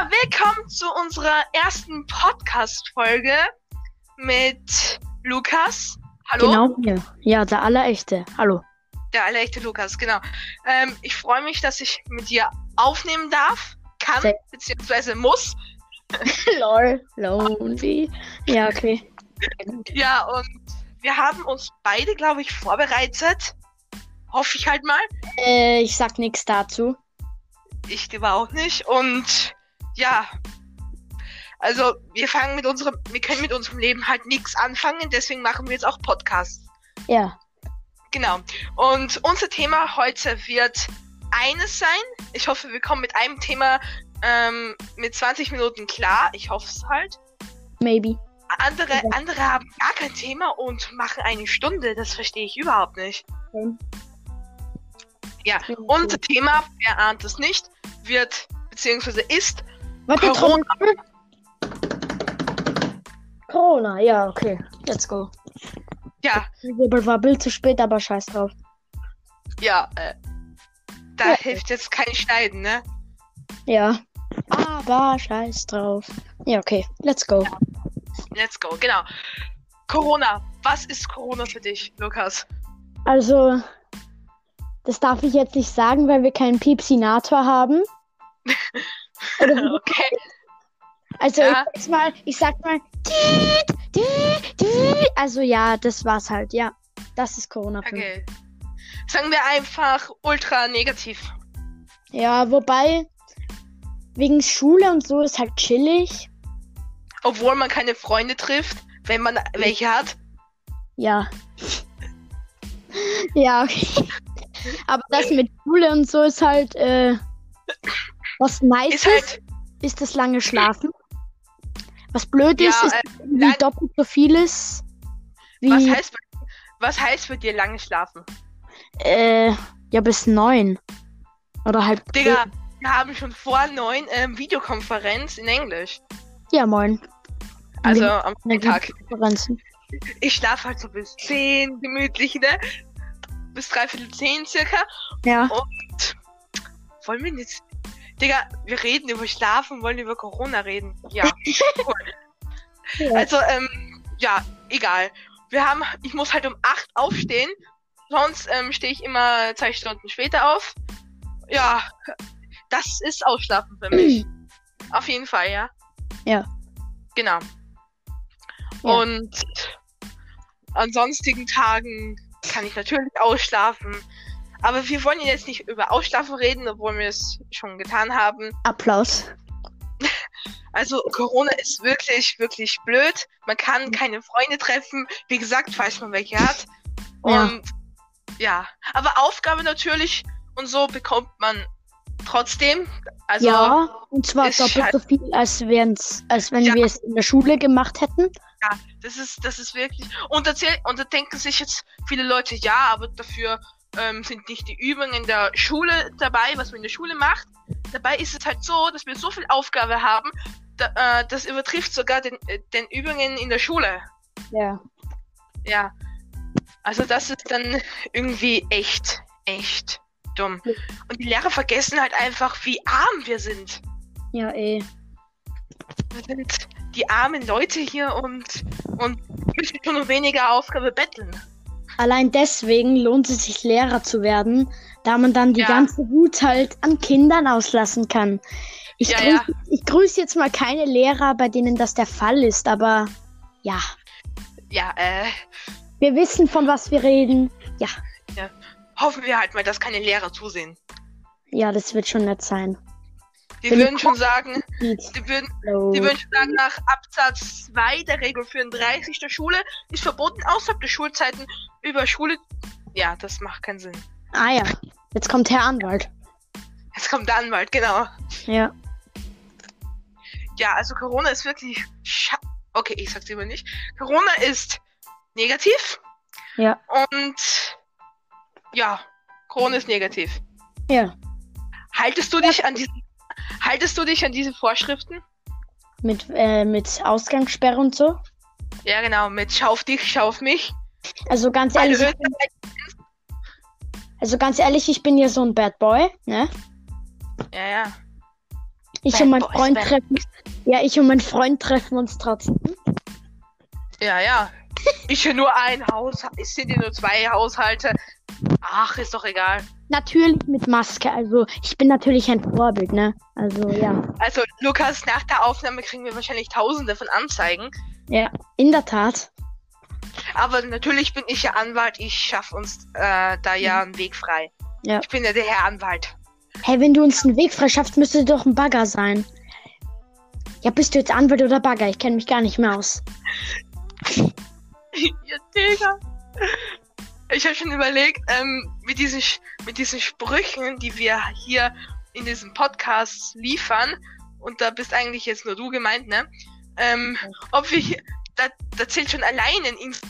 Ja, willkommen zu unserer ersten Podcast-Folge mit Lukas. Hallo. Genau hier. Ja, der allerechte. Hallo. Der allerechte Lukas, genau. Ähm, ich freue mich, dass ich mit dir aufnehmen darf, kann, Sehr- beziehungsweise muss. Lol. Lonely. Ja, okay. Ja, und wir haben uns beide, glaube ich, vorbereitet. Hoffe ich halt mal. Äh, ich sag nichts dazu. Ich lieber auch nicht. Und ja. Also, wir fangen mit unserem, wir können mit unserem Leben halt nichts anfangen, deswegen machen wir jetzt auch Podcasts. Ja. Genau. Und unser Thema heute wird eines sein. Ich hoffe, wir kommen mit einem Thema ähm, mit 20 Minuten klar. Ich hoffe es halt. Maybe. Andere, Ja. andere haben gar kein Thema und machen eine Stunde. Das verstehe ich überhaupt nicht. Ja, unser Thema, wer ahnt es nicht, wird beziehungsweise ist Warte, Corona. Corona. Corona, ja, okay. Let's go. ja, Wibbel wabbel zu spät, aber scheiß drauf. ja, äh, da Ja. hilft jetzt kein Schneiden, ne? Ja. Aber scheiß drauf. Ja, okay. Let's go. Let's go, genau. Corona. Was ist Corona für dich, Lukas? Also, das darf ich jetzt nicht sagen, weil wir keinen Piepsinator haben. Okay. Also Ja. ich sag's mal, ich sag mal, also ja, das war's halt, ja. Das ist Corona mich. Okay. Sagen wir einfach ultra negativ. Ja, wobei, wegen Schule und so ist halt chillig. Obwohl man keine Freunde trifft, wenn man welche hat. Ja. ja, okay. Aber das mit Schule und so ist halt, äh, was nice Ist ist, halt, ist das lange Schlafen. Was blöd ja, ist, ist äh, lang- doppelt so vieles wie, was heißt, was heißt für dir lange schlafen? äh, ja, bis neun. Oder halt. Digga, wir haben schon vor neun ähm, Videokonferenz in Englisch. Ja, moin. Also Wir- am Tag. Ich schlafe halt so bis zehn gemütlich, ne? Bis dreiviertel zehn circa. Ja. Und wollen wir jetzt. Digga, wir reden über Schlafen, wollen über Corona reden. Ja. cool. Also, ähm, ja, egal. Wir haben, ich muss halt um 8 aufstehen. Sonst ähm, stehe ich immer zwei Stunden später auf. Ja, das ist Ausschlafen für mich. Auf jeden Fall, ja. Ja. Genau. Ja. Und an sonstigen Tagen kann ich natürlich ausschlafen. Aber wir wollen jetzt nicht über Ausschlafen reden, obwohl wir es schon getan haben. Applaus. Also Corona ist wirklich, wirklich blöd. Man kann keine Freunde treffen. Wie gesagt, falls man welche hat. Ja. Und ja, aber Aufgabe natürlich und so bekommt man trotzdem. Also ja, und zwar doppelt halt- so viel, als, als wenn Ja. wir es in der Schule gemacht hätten. das ist, das ist wirklich. Und, erzähl, und da denken sich jetzt viele Leute, ja, aber dafür ähm, sind nicht die Übungen in der Schule dabei, was man in der Schule macht. Dabei ist es halt so, dass wir so viel Aufgabe haben, da, äh, das übertrifft sogar den, äh, den Übungen in der Schule. Ja. Ja. Also das ist dann irgendwie echt, echt dumm. Und die Lehrer vergessen halt einfach, wie arm wir sind. Ja, eh. Wir sind die armen Leute hier und, und müssen schon um weniger Aufgabe betteln. Allein deswegen lohnt es sich, Lehrer zu werden, da man dann die Ja. ganze Wut halt an Kindern auslassen kann. Ich, Ja, grüße, ja. ich grüße jetzt mal keine Lehrer, bei denen das der Fall ist, aber ja, Ja, äh, wir wissen, von was wir reden. Ja, hoffen wir halt mal, dass keine Lehrer zusehen. ja, das wird schon nett sein. Die würden schon sagen, die würden, die würden schon sagen, nach Absatz 2 der Regel 34 der Schule ist verboten, außerhalb der Schulzeiten über Schule. Ja, das macht keinen Sinn. Ah ja, jetzt kommt Herr Anwalt. Jetzt kommt der Anwalt, genau. Ja. Ja, also Corona ist wirklich scha Okay, ich sag's lieber nicht. Corona ist negativ Ja. und ja, Corona ist negativ. Ja. Haltest du dich an diese Haltest du dich an diese Vorschriften? Mit, äh, mit Ausgangssperre und so. Ja, genau, mit schau auf dich, schau auf mich. Also ganz ehrlich, ich bin, also ganz ehrlich, ich bin ja so ein Bad Boy, ne? Ja, ja. Ich Bad und mein Boys, Freund Bad treffen. Ja, ich und mein Freund treffen uns trotzdem. Ja, ja. Ist ja nur ein Haus. Es sind ja nur zwei Haushalte. Ach, ist doch egal. Natürlich mit Maske. Also ich bin natürlich ein Vorbild, ne? Also ja. Also, Lukas, nach der Aufnahme kriegen wir wahrscheinlich tausende von Anzeigen. Ja, in der Tat. Aber natürlich bin ich ja Anwalt. Ich schaffe uns äh, da ja einen Weg frei. Ja. Ich bin ja der Herr Anwalt. Hey, wenn du uns einen Weg freischaffst, müsste doch ein Bagger sein. Ja, bist du jetzt Anwalt oder Bagger? Ich kenne mich gar nicht mehr aus. ja, Digga. Ich habe schon überlegt, ähm, mit, diesen, mit diesen Sprüchen, die wir hier in diesem Podcast liefern, und da bist eigentlich jetzt nur du gemeint, ne? Ähm, ob wir hier, da, da zählt schon allein ein Inst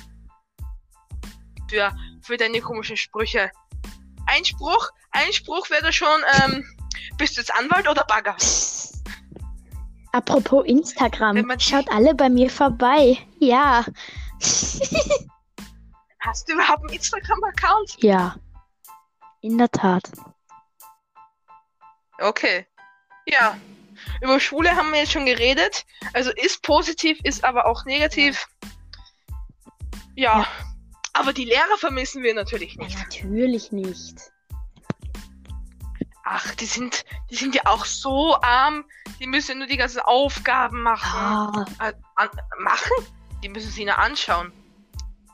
für, für deine komischen Sprüche. Ein Spruch, ein Spruch wäre da schon, ähm, bist du jetzt Anwalt oder Bagger? Apropos Instagram, schaut alle bei mir vorbei. Ja. Hast du überhaupt einen Instagram-Account? Ja. In der Tat. Okay. Ja. Über Schule haben wir jetzt schon geredet. Also ist positiv, ist aber auch negativ. Ja. Ja. Aber die Lehrer vermissen wir natürlich Ja, nicht. natürlich nicht. Ach, die sind, die sind ja auch so arm. Die müssen nur die ganzen Aufgaben machen. Ah, Äh, an, machen? Die müssen sie nur anschauen.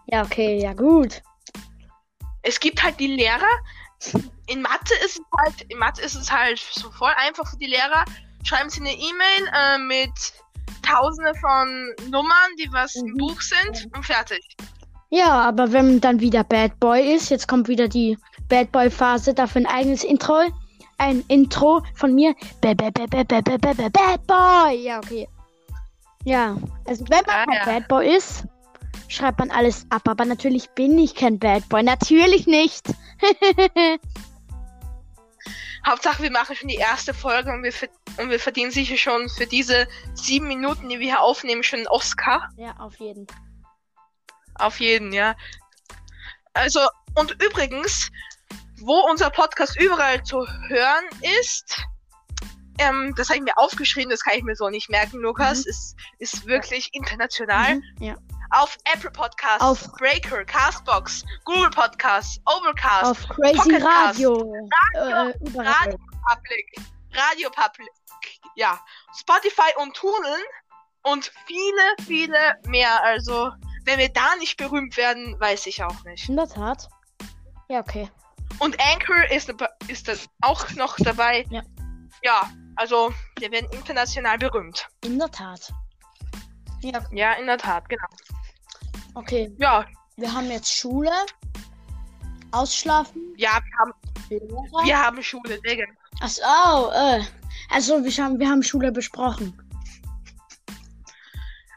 Ja, okay, ja gut. Es gibt halt die Lehrer. In Mathe ist es halt, in Mathe ist es halt so voll einfach für die Lehrer. Schreiben sie eine E-Mail äh, mit Tausende von Nummern, die was im Mhm. Buch sind und fertig. Ja, aber wenn dann wieder Bad Boy ist, jetzt kommt wieder die Bad Boy Phase, dafür ein eigenes Intro. Ein Intro von mir. Ba- ba- ba- ba- ba- ba- ba- ba- Bad Boy. Ja, okay. Ja, also wenn man Ah, ja. Bad Boy ist, schreibt man alles ab. Aber natürlich bin ich kein Bad Boy. Natürlich nicht. Hauptsache, wir machen schon die erste Folge und wir, und wir verdienen sicher schon für diese sieben Minuten, die wir hier aufnehmen, schon einen Oscar. ja, auf jeden. Auf jeden, ja. Also, und übrigens, wo unser Podcast überall zu hören ist, ähm, das habe ich mir aufgeschrieben, das kann ich mir so nicht merken, Lukas, Mhm. ist, ist wirklich international. Mhm, ja. Auf Apple Podcasts, Auf- Breaker, Castbox, Google Podcasts, Overcast, Auf Crazy Pocket Cast, Radio. Äh. Radio Public, Radio Public, ja, Spotify und Tunneln und viele, viele mehr. Also, wenn wir da nicht berühmt werden, weiß ich auch nicht. In der Tat. Ja, okay. Und Anchor ist, ne- ist das auch noch dabei. Ja. Ja, also wir werden international berühmt. In der Tat. Ja, Ja, in der Tat, genau. Okay. Ja, Wir haben jetzt Schule. Ausschlafen. ja, wir haben, Lehrer. wir haben Schule, Digga. Ach so, oh, äh. Also, wir haben, wir haben Schule besprochen.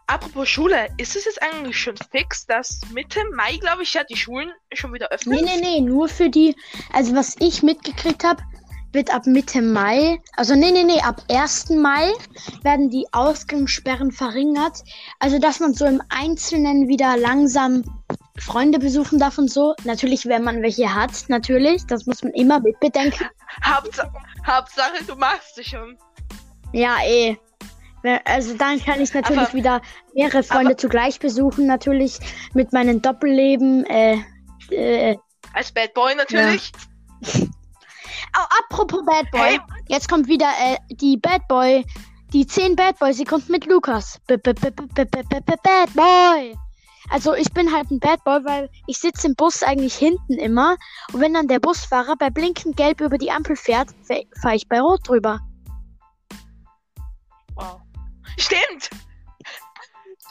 Apropos Schule, ist es jetzt eigentlich schon fix, dass Mitte Mai, glaube ich, ja, die Schulen schon wieder öffnen? Nee, nee, nee, nur für die. Also, was ich mitgekriegt habe, wird ab Mitte Mai, also nee, nee, nee, ab 1. Mai werden die Ausgangssperren verringert. Also, dass man so im Einzelnen wieder langsam Freunde besuchen darf und so. Natürlich, wenn man welche hat, natürlich. Das muss man immer mit bedenken. Hauptsache, Hauptsache, du machst es schon. Ja, eh. Also dann kann ich natürlich Aber- wieder mehrere Freunde zugleich besuchen, natürlich mit meinem Doppelleben. Äh, äh, Als Bad Boy natürlich. Oh, apropos Bad Boy. Hey. Jetzt kommt wieder äh, die Bad Boy. Die 10 Bad Boys, sie kommt mit Lukas. B -b -b -b -b -b -b -b Bad Boy. Also ich bin halt ein Bad Boy, weil ich sitze im Bus eigentlich hinten immer. Und wenn dann der Busfahrer bei blinkend gelb über die Ampel fährt, fahre ich bei rot drüber. Wow. Stimmt!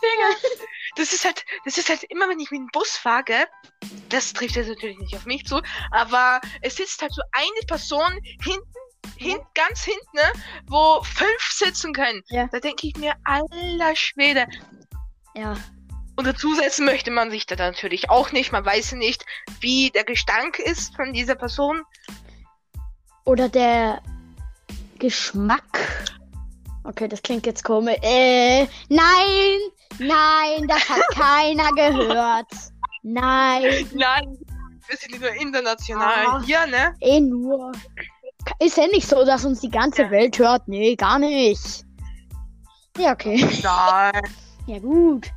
Digga. Das ist halt, das ist halt immer, wenn ich mit dem Bus fahre, das trifft jetzt natürlich nicht auf mich zu, aber es sitzt halt so eine Person hinten, hin, ganz hinten, ne, wo fünf sitzen können. Ja. Da denke ich mir, alter Schwede. Ja. Und dazusetzen möchte man sich da natürlich auch nicht. Man weiß ja nicht, wie der Gestank ist von dieser Person. Oder der Geschmack. Okay, das klingt jetzt komisch. Äh, nein, nein, das hat keiner gehört. Nein, Nein, wir sind nur international Ah. hier, ne? eh nur. ist ja nicht so, dass uns die ganze Ja. Welt hört. Nee, gar nicht. Ja, okay. Nein. Ja, gut.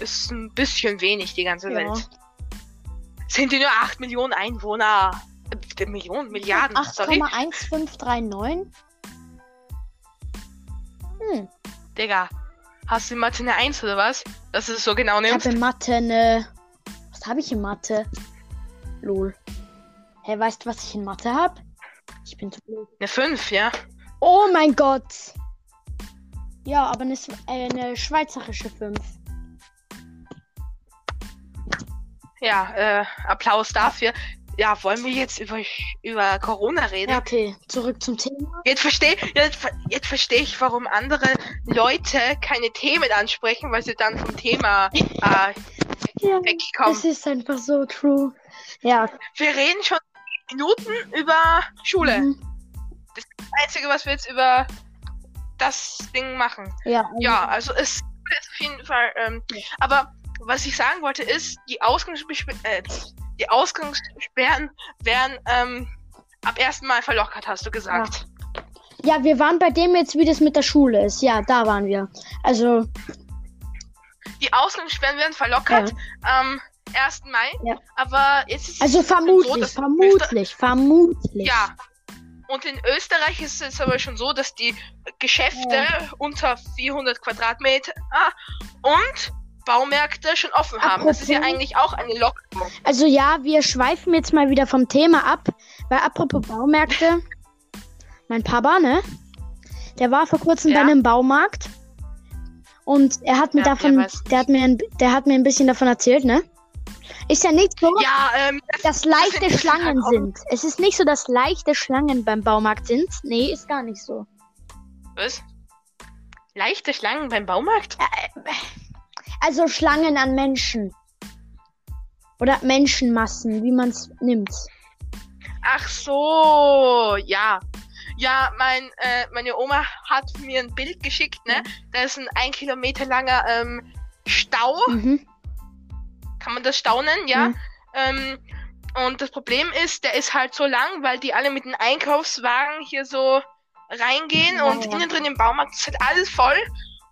Ist ein bisschen wenig, die ganze Ja. Welt. Sind die nur 8 Millionen Einwohner? Äh, Millionen, Milliarden, sorry. 8,1539. Hm. Digga, hast du in Mathe eine 1 oder was? Dass du es so genau Ich nimmst? habe in Mathe eine. Was habe ich in Mathe? Lol. Hä, weißt du, was ich in Mathe habe? Ich bin zu blöd. Eine 5, ja? Oh mein Gott. Ja, aber eine, äh, eine schweizerische 5. Ja, äh, Applaus dafür. Ja, wollen wir jetzt über, über Corona reden? Ja, okay. Zurück zum Thema. Jetzt verstehe jetzt, jetzt versteh ich, warum andere Leute keine Themen ansprechen, weil sie dann vom Thema äh, Ja, wegkommen. es ist einfach so true. Ja. Wir reden schon Minuten über Schule. Mhm. Das Einzige, was wir jetzt über das Ding machen. Ja, Ja, also es ist auf jeden Fall. Ähm, aber was ich sagen wollte ist, die Ausgangssperren, äh, die Ausgangssperren werden ähm, ab 1. Mal verlockert, hast du gesagt. Ja, wir waren bei dem jetzt, wie das mit der Schule ist. Ja, da waren wir. Also, Die Ausgangssperren werden verlockert am 1. Mai. Ja. Aber jetzt ist es also so, vermutlich, dass vermutlich, vermutlich. Ja. Und in Österreich ist es aber schon so, dass die Geschäfte unter 400 Quadratmeter ah, und Baumärkte schon offen haben. Das ist ja Apropos- eigentlich auch eine Lockerung. Also ja, wir schweifen jetzt mal wieder vom Thema ab, weil apropos Baumärkte, mein Papa, ne? Der war vor kurzem Ja. bei einem Baumarkt und er hat mir Ja, davon, der hat mir, ein, der hat mir ein bisschen davon erzählt, ne? Ist ja nicht so, Ja, ähm, das, dass leichte das Schlangen sind. Es ist nicht so, dass leichte Schlangen beim Baumarkt sind. Nee, ist gar nicht so. was? Leichte Schlangen beim Baumarkt? Also Schlangen an Menschen. Oder Menschenmassen, wie man es nimmt. Ach so, ja. Ja, mein, äh, meine Oma hat mir ein Bild geschickt, ne? Da ist ein ein Kilometer langer ähm, Stau. Mhm. Kann man das Stau nennen, ja? Mhm. Ähm, und das Problem ist, der ist halt so lang, weil die alle mit den Einkaufswagen hier so reingehen Ja, und ja. innen drin im Baumarkt ist halt alles voll.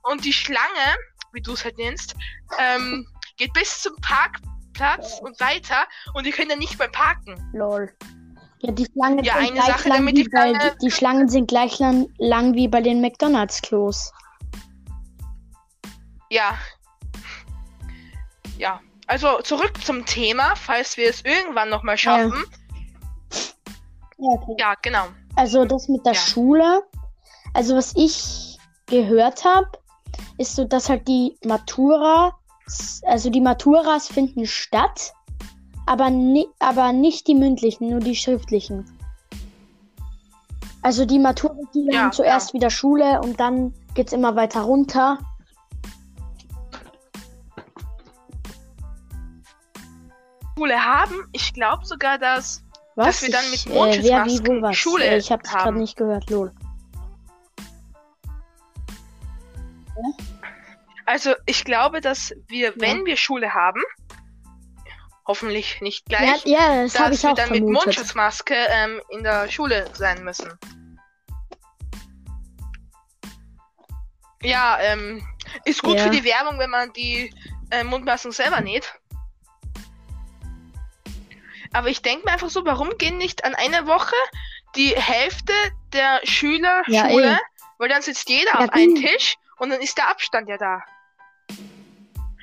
Und die Schlange, wie du es halt nennst, ähm, geht bis zum Parkplatz und weiter und die können dann nicht mehr parken. Lol. Ja, die Schlangen Ja, sind gleich Sache, lang wie die bei, Schlange- die Schlangen sind gleich lang, lang wie bei den McDonalds-Klos. Ja. Ja. Also zurück zum Thema, falls wir es irgendwann nochmal schaffen. Ja, okay. Ja, genau. Also das mit der Ja. Schule. Also was ich gehört habe, ist so, dass halt die Matura, also die Maturas finden statt, aber, ni aber nicht die mündlichen, nur die schriftlichen. Also die Matura, die Ja, haben zuerst wieder Schule und dann geht's immer weiter runter. Schule haben. Ich glaube sogar, dass Was? Dass wir dann mit Ich, äh, wer, wie, Mondschutzmasken? Schule Äh, ich habe das gerade nicht gehört, lol. Also ich glaube, dass wir, wenn wir Schule haben, hoffentlich nicht Ja, gleich, ja, das habe dass ich wir auch dann mit vermutet. Mundschutzmaske ähm, in der Schule sein müssen. Ja, ähm, ist gut Ja. für die Werbung, wenn man die äh, Mundmasken selber näht. Aber ich denke mir einfach so, warum gehen nicht an einer Woche die Hälfte der Schüler Ja, Schule? eh. Weil dann sitzt jeder Ja, auf einem. Tisch und dann ist der Abstand ja da.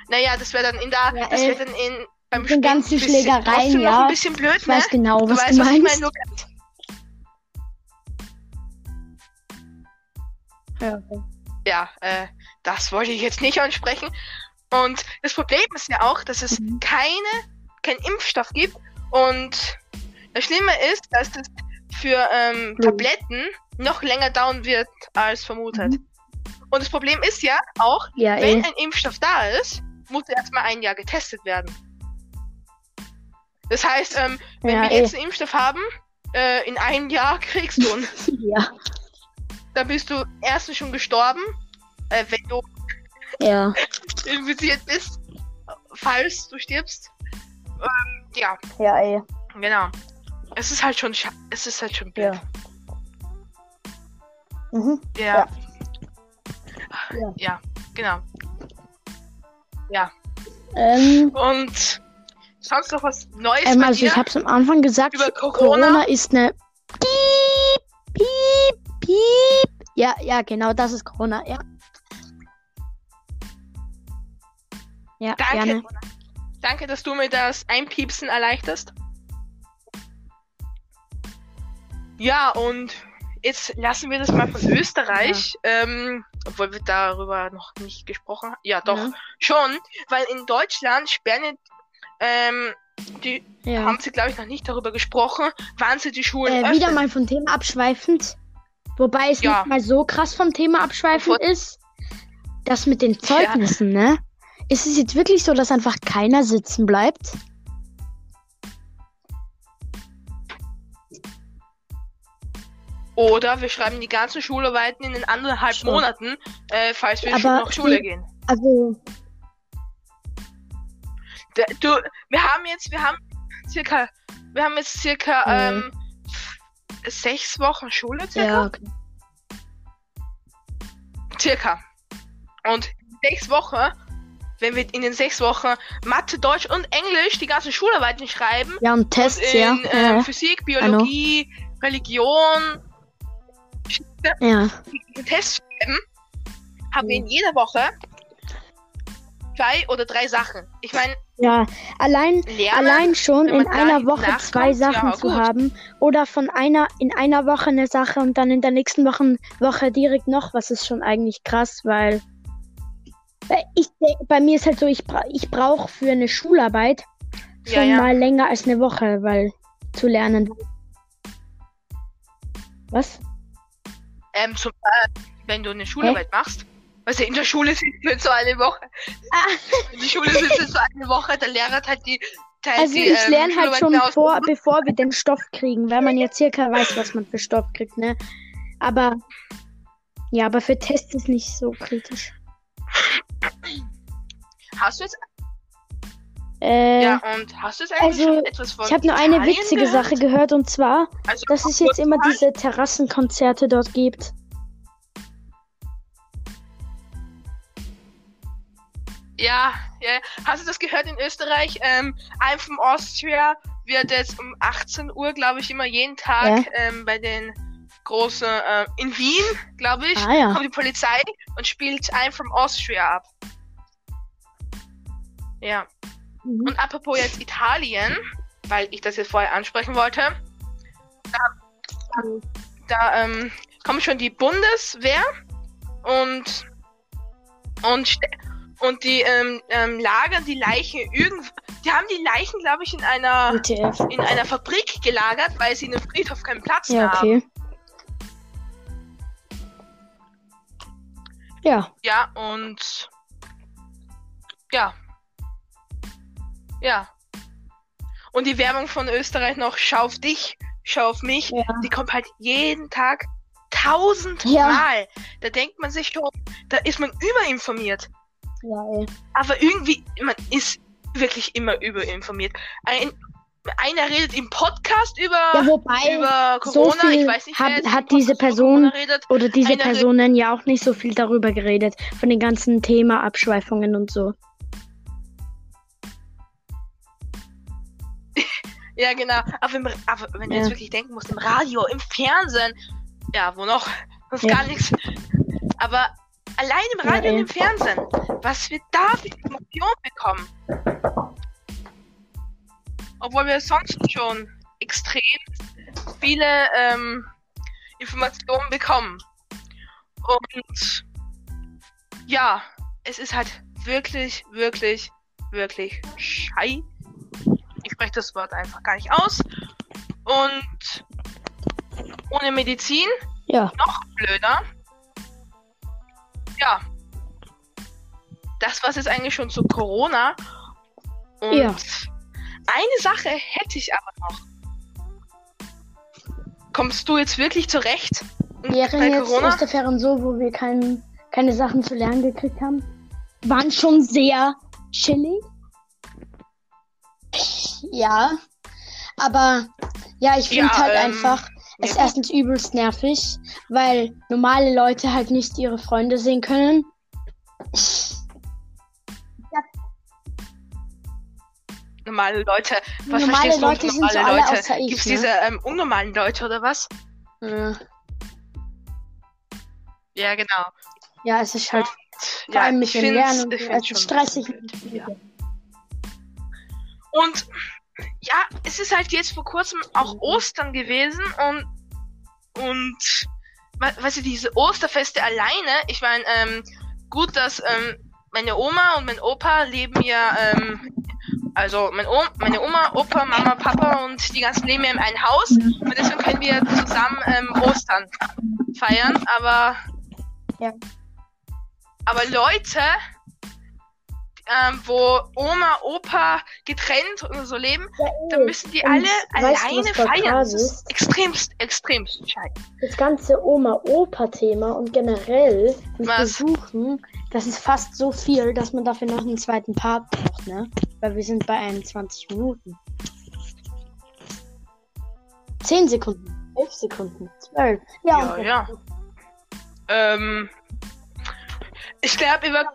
Naja, das wäre dann in der, Ja, das ey. wäre dann in beim ganzen ein bisschen- Schlägereien, ja. ein bisschen blöd, Ich ne? weiß genau, Du was weißt, du was ich meinst. meine, Lukas? Ja, okay. Ja, äh, das wollte ich jetzt nicht ansprechen. Und das Problem ist ja auch, dass es Mhm. keine, keinen Impfstoff gibt. Und das Schlimme ist, dass es für ähm, Blut. Tabletten noch länger dauern wird als vermutet. Mhm. Und das Problem ist ja auch, Ja, wenn eh. ein Impfstoff da ist, muss er erstmal ein Jahr getestet werden. Das heißt, ähm, wenn Ja, wir eh. jetzt einen Impfstoff haben, äh, in einem Jahr kriegst du ihn. Ja, Dann bist du erstens schon gestorben, äh, wenn du ja. infiziert bist, falls du stirbst. Ähm, ja, Ja, ey. genau. es ist halt schon, es ist halt schon blöd. Ja. Mhm. Ja. Ja. Ja. genau. Ja. Ähm, Und sonst noch was Neues ähm, also ich habe es am Anfang gesagt, Über Corona? Corona ist eine Piep, Piep, Piep. Ja, ja, genau, das ist Corona, ja. Ja, Danke. gerne. Danke, dass du mir das Einpiepsen erleichterst. Ja, und jetzt lassen wir das mal von Österreich. Ähm, obwohl wir darüber noch nicht gesprochen haben. Ja, doch, Ja. schon. Weil in Deutschland sperren ähm, die Ja. haben sie, glaube ich, noch nicht darüber gesprochen, wann sie die Schulen Äh, öffnen. wieder mal vom Thema abschweifend. Wobei es Ja. nicht mal so krass vom Thema abschweifend Bevor- ist. Das mit den Zeugnissen, ne? Ist es jetzt wirklich so, dass einfach keiner sitzen bleibt? Oder wir schreiben die ganzen Schularbeiten in den anderthalb Schon. Monaten, äh, falls wir Aber noch Schule gehen. Also, D- Du, wir haben jetzt, wir haben circa, wir haben jetzt circa Mhm. ähm, sechs Wochen Schule circa. ja, okay. Circa. Und sechs Wochen, wenn wir in den sechs Wochen Mathe, Deutsch und Englisch die ganzen Schularbeiten schreiben ja, und und Tests, ja. in ähm, Ja, Physik, Biologie, Religion, ja. Tests schreiben, haben wir in jeder Woche zwei oder drei Sachen. Ich meine, ja. Allein, lernen. allein schon in einer Woche zwei Sachen ja, zu haben oder von einer in einer Woche eine Sache und dann in der nächsten Woche, Woche direkt noch was ist schon eigentlich krass, weil weil ich denk- bei mir ist halt so, ich, bra ich brauche für eine Schularbeit Ja, schon ja. mal länger als eine Woche, weil zu lernen. Was? Ähm, zum, äh, wenn du eine Schularbeit machst, also in der Schule sitzt du jetzt so eine Woche. Ah. In der Schule sitzt du so eine Woche, der Lehrer hat die, teilt Also die, ich ähm, lerne halt schon vor, bevor wir den Stoff kriegen, weil man ja circa weiß, was man für Stoff kriegt, ne? Aber ja, aber für Tests ist nicht so kritisch. Hast du jetzt, Äh, ja, und hast du jetzt eigentlich also, schon etwas von ich habe nur eine witzige gehört? Sache gehört und zwar, Also, dass es jetzt immer diese Terrassenkonzerte dort gibt. Ja, ja. Hast du das gehört in Österreich? Ähm, I'm from Austria wird jetzt um 18 Uhr, glaube ich, immer jeden Tag ähm, bei den großen, äh, in Wien, glaube ich, Ah ja. kommt die Polizei und spielt I'm from Austria ab. Ja. Mhm. Und apropos jetzt Italien, weil ich das jetzt vorher ansprechen wollte, da, da ähm, kommt schon die Bundeswehr und und und die ähm, ähm, lagern die Leichen irgend, die haben die Leichen, glaube ich, in einer WTF. in einer Fabrik gelagert, weil sie in einem Friedhof keinen Platz Ja, haben. okay. Ja, Ja, und ja. Ja. Und die Werbung von Österreich noch, schau auf dich, schau auf mich, ja. die kommt halt jeden Tag tausendmal. Ja. Da denkt man sich schon, da ist man überinformiert. Ja, ey. Aber irgendwie, man ist wirklich immer überinformiert. Ein, einer redet im Podcast über, Ja, wobei, über so Corona, viel ich weiß nicht, jetzt hat diese Person- oder diese Einer- Personen ja auch nicht so viel darüber geredet, von den ganzen Thema-Abschweifungen und so. Ja, genau. Aber, im, aber wenn du Ja. jetzt wirklich denken musst, im Radio, im Fernsehen, ja, wo noch? Das ist Ja. gar nichts. Aber allein im Ja, Radio und ey. im Fernsehen, was wir da für Informationen bekommen. Obwohl wir sonst schon extrem viele ähm, Informationen bekommen. Und ja, es ist halt wirklich, wirklich, wirklich schei. Spreche das Wort einfach gar nicht aus. Und ohne Medizin Ja, noch blöder. Ja. Das war's jetzt eigentlich schon zu Corona. Und Ja. eine Sache hätte ich aber noch. Kommst du jetzt wirklich zurecht? während bei jetzt Corona? Osterferien so, wo wir kein, keine Sachen zu lernen gekriegt haben, waren schon sehr chillig. Ja, aber Ja, ich finde Ja, halt ähm, einfach, es ja, ist erstens übelst nervig, weil normale Leute halt nicht ihre Freunde sehen können. Normale Leute. Was Normale verstehst du Leute sind normale so alle Leute? außer ich, Gibt's ne? diese ähm, unnormalen Leute oder was? Ja, Ja, genau. ja es ist halt vor Ja, allem mit ich dem Lernen, find's ist stressig. Und ja, es ist halt jetzt vor kurzem auch Mhm. Ostern gewesen und und we- weißt du, diese Osterfeste alleine, ich meine, ähm, gut, dass ähm, meine Oma und mein Opa leben ja, ähm, also mein Oma, meine Oma, Opa, Mama, Papa und die ganzen leben ja in einem Haus und deswegen können wir zusammen ähm, Ostern feiern, aber Ja. aber Leute, ähm, wo Oma, Opa getrennt oder so leben, dann müssen die Und alle weißt alleine voll feiern. Das ist extremst, extremst scheiße. Das ganze Oma-Opa-Thema und generell mit Was? Besuchen, das ist fast so viel, dass man dafür noch einen zweiten Part braucht, ne? Weil wir sind bei 21 Minuten. 10 Sekunden, 11 Sekunden, 12. Ja, Ja, und ja. Ähm, ich glaube, über,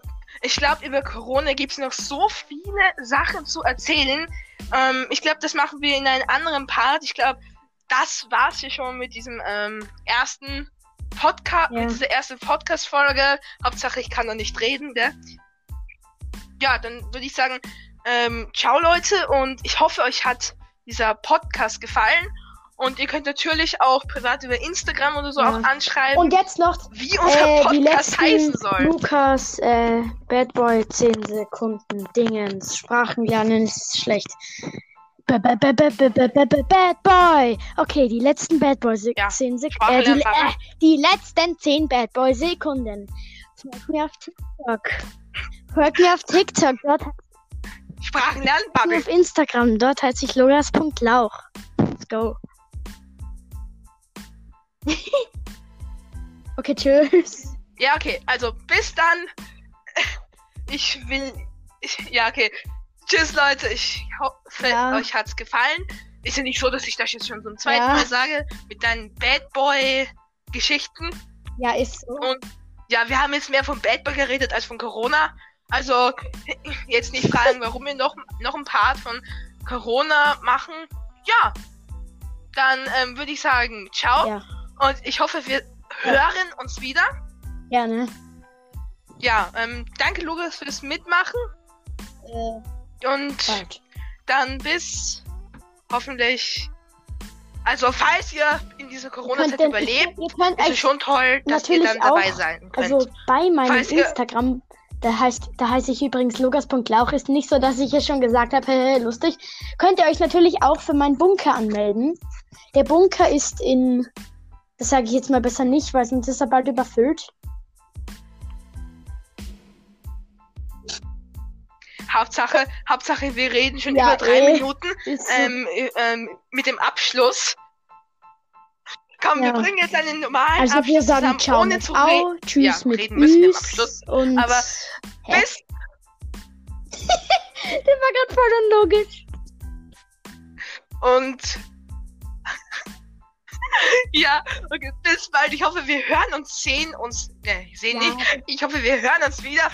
ich glaube, über Corona gibt's noch so viele Sachen zu erzählen. Ähm, ich glaube, das machen wir in einem anderen Part. Ich glaube, das war's hier schon mit diesem ähm, ersten Podcast, Ja. mit dieser ersten Podcast-Folge. Hauptsache, ich kann noch nicht reden, gell? Ja, dann würde ich sagen, ähm, ciao Leute und ich hoffe, euch hat dieser Podcast gefallen. Und ihr könnt natürlich auch privat über Instagram oder so Ja. auch anschreiben, Und jetzt noch wie unser äh, die Podcast heißen soll. Lukas äh, Bad Boy 10 Sekunden Dingens. Sprachen lernen ist schlecht. Ba- ba- ba- Bad Boy. Okay, die letzten Bad Boy Se Ja, 10 Sekunden. Äh, die, äh, die letzten 10 Bad Boy Sekunden. Folgt mir auf TikTok. Folgt mir auf TikTok. Dort Sprachen lernen, heißt Bubble. auf Instagram. Dort heiße ich Loras.lauch. Let's go. okay, tschüss. Ja, okay, also bis dann. Ich will. Ich, ja, okay. Tschüss, Leute. Ich hoffe, Ja. euch hat's gefallen. Ist ja nicht so, dass ich das jetzt schon zum zweiten Ja. Mal sage. Mit deinen Bad Boy-Geschichten. Ja, ist so. Und ja, wir haben jetzt mehr von Bad Boy geredet als von Corona. Also jetzt nicht fragen, warum wir noch, noch ein Part von Corona machen. Ja, dann ähm, würde ich sagen, ciao. Ja. Und ich hoffe, wir hören uns wieder. Gerne. Ja, ähm, danke Lukas fürs Mitmachen. Äh, Und bald. dann bis hoffentlich. Also falls ihr in dieser Corona-Zeit ihr- überlebt, Ihr könnt ist es schon toll, dass ihr dann dabei auch- sein könnt. Also bei meinem Falls Instagram, da heißt, da heiße ich übrigens Lukas.lauch. Ist nicht so, dass ich es schon gesagt habe, hehe, lustig. Könnt ihr euch natürlich auch für meinen Bunker anmelden. Der Bunker ist in, das sage ich jetzt mal besser nicht, weil sonst ist er bald überfüllt. Hauptsache, Hauptsache, wir reden schon Ja, über drei eh. Minuten ähm, äh, ähm, mit dem Abschluss. Komm, wir Ja. bringen jetzt einen normalen also wir Abschluss sagen zusammen, Ciao ohne zu Au. Tschüss Ja, mit reden müssen wir Üs Abschluss. und Aber Hä? bis der war gerade voll unlogisch. und ja, okay, bis bald. Ich hoffe, wir hören uns, sehen uns, ne, sehen Ja. nicht. Ich hoffe, wir hören uns wieder.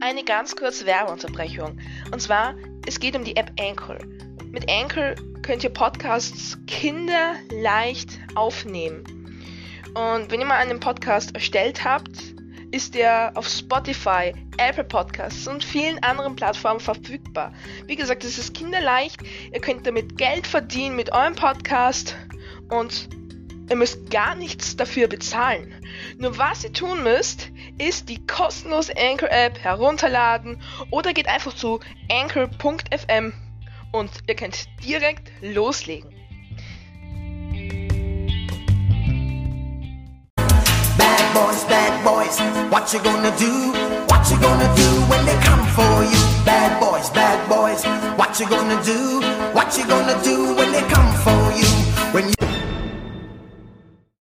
Eine ganz kurze Werbeunterbrechung. Und zwar, es geht um die App Anchor. Mit Anchor könnt ihr Podcasts kinderleicht aufnehmen. Und wenn ihr mal einen Podcast erstellt habt, ist der auf Spotify, Apple Podcasts und vielen anderen Plattformen verfügbar. Wie gesagt, es ist kinderleicht. Ihr könnt damit Geld verdienen mit eurem Podcast und ihr müsst gar nichts dafür bezahlen. Nur was ihr tun müsst, ist die kostenlose Anchor App herunterladen oder geht einfach zu anchor.fm und ihr könnt direkt loslegen. Boys, bad boys, what you gonna do? What you gonna do when they come for you? Bad boys, bad boys, what you gonna do? What you gonna do when they come for